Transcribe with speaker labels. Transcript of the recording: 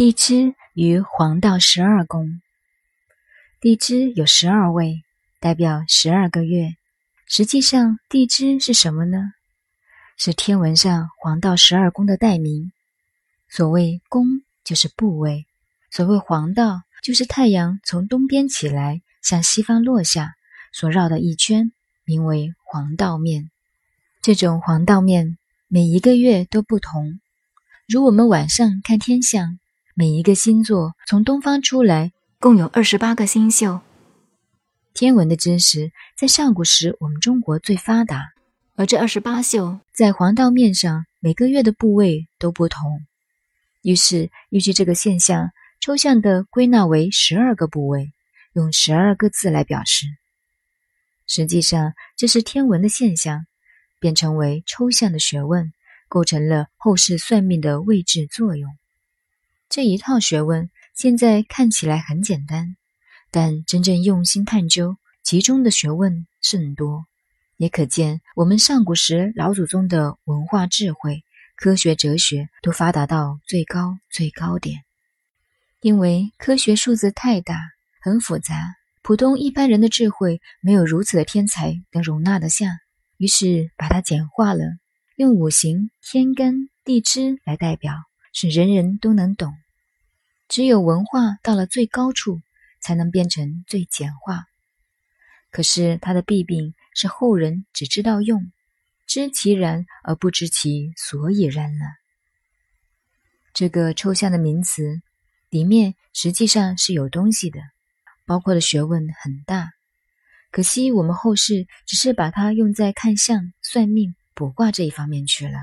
Speaker 1: 地支与黄道十二宫，地支有十二位，代表十二个月。实际上，地支是什么呢？是天文上黄道十二宫的代名。所谓宫，就是部位；所谓黄道，就是太阳从东边起来，向西方落下所绕的一圈，名为黄道面。这种黄道面每一个月都不同。如我们晚上看天象。每一个星座从东方出来，共有二十八个星宿。天文的知识在上古时我们中国最发达，而这二十八宿在黄道面上每个月的部位都不同，于是依据这个现象，抽象的归纳为十二个部位，用十二个字来表示。实际上，这是天文的现象，变成为抽象的学问，构成了后世算命的位置作用。这一套学问现在看起来很简单，但真正用心探究，其中的学问甚多，也可见我们上古时老祖宗的文化智慧、科学哲学都发达到最高最高点。因为科学数字太大，很复杂，普通一般人的智慧没有如此的天才能容纳得下，于是把它简化了，用五行、天干、地支来代表。是人人都能懂，只有文化到了最高处，才能变成最简化。可是它的弊病是后人只知道用，知其然而不知其所以然了。这个抽象的名词里面实际上是有东西的，包括的学问很大。可惜我们后世只是把它用在看相、算命、卜卦这一方面去了。